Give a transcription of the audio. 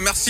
Merci.